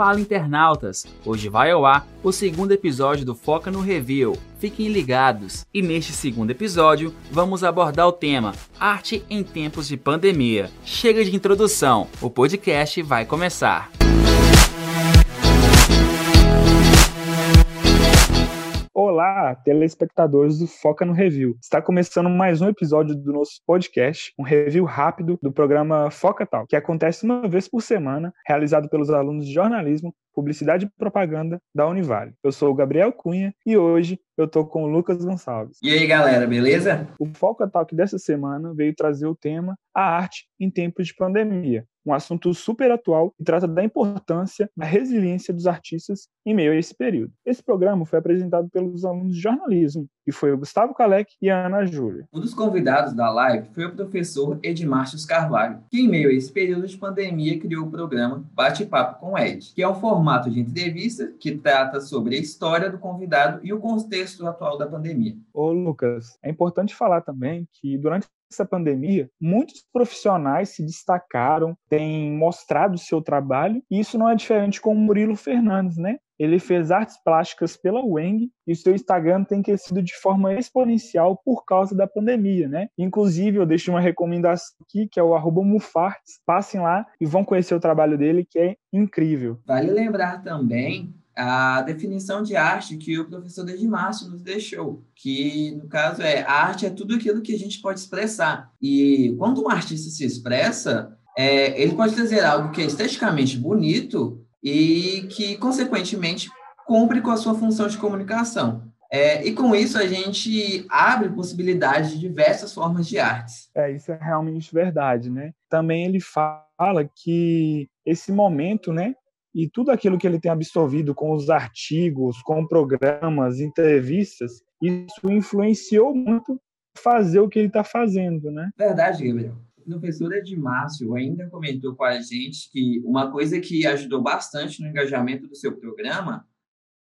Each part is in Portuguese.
Fala internautas! Hoje vai ao ar o segundo episódio do Foca no Review. Fiquem ligados! E neste segundo episódio vamos abordar o tema Arte em tempos de pandemia. Chega de introdução, o podcast vai começar. Olá, telespectadores do Foca no Review. Está começando mais um episódio do nosso podcast, um review rápido do programa Foca Tal, que acontece uma vez por semana, realizado pelos alunos de jornalismo, publicidade e propaganda da Univale. Eu sou o Gabriel Cunha e hoje eu tô com o Lucas Gonçalves. E aí, galera, beleza? O Foca Talk dessa semana veio trazer o tema A Arte em Tempos de Pandemia, um assunto super atual e trata da importância da resiliência dos artistas em meio a esse período. Esse programa foi apresentado pelos alunos de jornalismo, que foi o Gustavo Kalec e a Ana Júlia. Um dos convidados da live foi o professor Edmarcius Carvalho, que em meio a esse período de pandemia criou o programa Bate-Papo com Ed, que é um formato de entrevista que trata sobre a história do convidado e o contexto atual da pandemia. Ô Lucas, é importante falar também que durante essa pandemia, muitos profissionais se destacaram, têm mostrado o seu trabalho, e isso não é diferente com o Murilo Fernandes, né? Ele fez artes plásticas pela Weng e o seu Instagram tem crescido de forma exponencial por causa da pandemia, né? Inclusive, eu deixo uma recomendação aqui, que é o arroba Mufartes. Passem lá e vão conhecer o trabalho dele, que é incrível. Vale lembrar também a definição de arte que o professor Dedimácio nos deixou, que no caso é a arte é tudo aquilo que a gente pode expressar. E quando um artista se expressa, é, ele pode trazer algo que é esteticamente bonito e que, consequentemente, cumpre com a sua função de comunicação. É, e com isso a gente abre possibilidades de diversas formas de artes. É, isso é realmente verdade, né? Também ele fala que esse momento, né, e tudo aquilo que ele tem absorvido com os artigos, com programas, entrevistas, isso influenciou muito fazer o que ele está fazendo, né? Verdade, Gabriel. O professor Edmárcio ainda comentou com a gente que uma coisa que ajudou bastante no engajamento do seu programa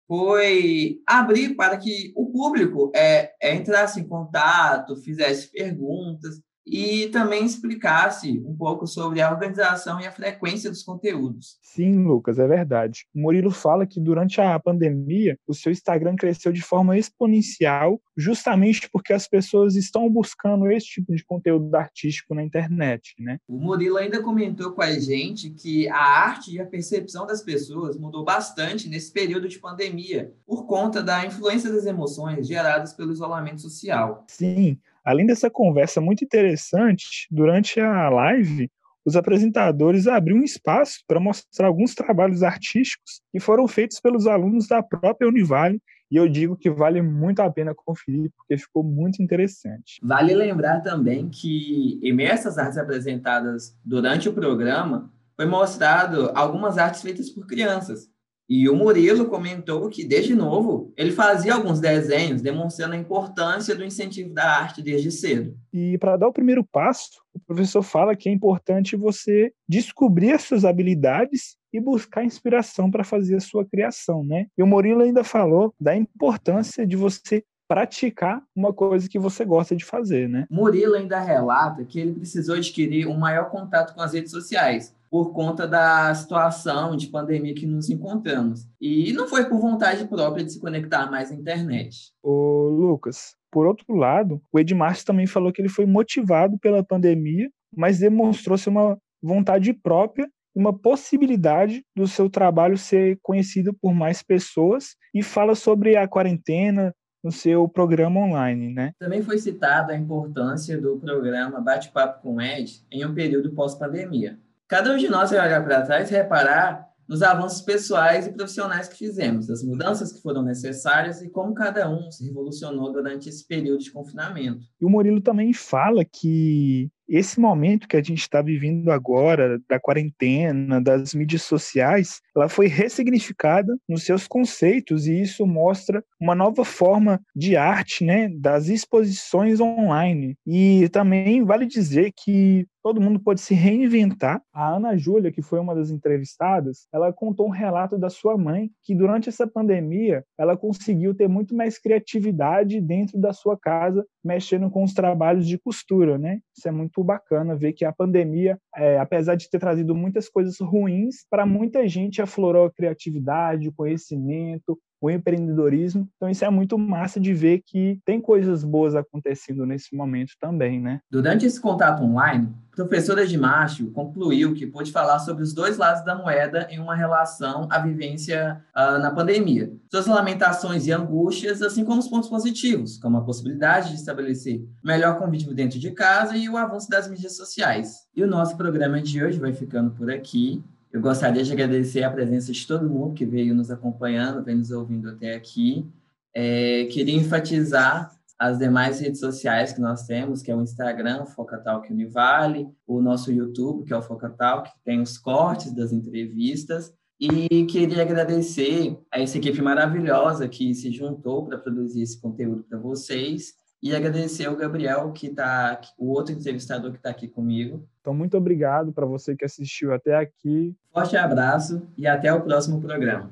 foi abrir para que o público é, é entrasse em contato, fizesse perguntas, e também explicasse um pouco sobre a organização e a frequência dos conteúdos. Sim, Lucas, é verdade. O Murilo fala que durante a pandemia o seu Instagram cresceu de forma exponencial, justamente porque as pessoas estão buscando esse tipo de conteúdo artístico na internet, né? O Murilo ainda comentou com a gente que a arte e a percepção das pessoas mudou bastante nesse período de pandemia, por conta da influência das emoções geradas pelo isolamento social. Sim, Além dessa conversa muito interessante, durante a live, os apresentadores abriram um espaço para mostrar alguns trabalhos artísticos que foram feitos pelos alunos da própria Univale, e eu digo que vale muito a pena conferir, porque ficou muito interessante. Vale lembrar também que, em essas artes apresentadas durante o programa, foi mostrado algumas artes feitas por crianças, e o Murilo comentou que, desde novo, ele fazia alguns desenhos demonstrando a importância do incentivo da arte desde cedo. E para dar o primeiro passo, o professor fala que é importante você descobrir as suas habilidades e buscar inspiração para fazer a sua criação, né? E o Murilo ainda falou da importância de você praticar uma coisa que você gosta de fazer, né? Murilo ainda relata que ele precisou adquirir um maior contato com as redes sociais, por conta da situação de pandemia que nos encontramos. E não foi por vontade própria de se conectar mais à internet. Ô, Lucas, por outro lado, o Edmar também falou que ele foi motivado pela pandemia, mas demonstrou-se uma vontade própria uma possibilidade do seu trabalho ser conhecido por mais pessoas e fala sobre a quarentena no seu programa online, né? Também foi citada a importância do programa Bate-Papo com Ed em um período pós-pandemia. Cada um de nós vai olhar para trás e reparar nos avanços pessoais e profissionais que fizemos, as mudanças que foram necessárias e como cada um se revolucionou durante esse período de confinamento. E o Murilo também fala que esse momento que a gente está vivendo agora, da quarentena, das mídias sociais, ela foi ressignificada nos seus conceitos e isso mostra uma nova forma de arte, né, das exposições online. E também vale dizer que todo mundo pode se reinventar. A Ana Júlia, que foi uma das entrevistadas, ela contou um relato da sua mãe que durante essa pandemia ela conseguiu ter muito mais criatividade dentro da sua casa, mexendo com os trabalhos de costura, né? Isso é muito bacana ver que a pandemia, é, apesar de ter trazido muitas coisas ruins, para muita gente aflorou a criatividade, o conhecimento, o empreendedorismo. Então isso é muito massa de ver que tem coisas boas acontecendo nesse momento também, né? Durante esse contato online, a professora de Macho concluiu que pôde falar sobre os dois lados da moeda em uma relação à vivência uh, na pandemia. Suas lamentações e angústias, assim como os pontos positivos, como a possibilidade de estabelecer melhor convívio dentro de casa e o avanço das mídias sociais. E o nosso programa de hoje vai ficando por aqui. Eu gostaria de agradecer a presença de todo mundo que veio nos acompanhando, veio nos ouvindo até aqui. É, queria enfatizar as demais redes sociais que nós temos, que é o Instagram, Focatalk Univale, o nosso YouTube, que é o Focatalk, que tem os cortes das entrevistas. E queria agradecer a essa equipe maravilhosa que se juntou para produzir esse conteúdo para vocês. E agradecer ao Gabriel, que tá, o outro entrevistador que está aqui comigo. Então, muito obrigado para você que assistiu até aqui. Forte abraço e até o próximo programa.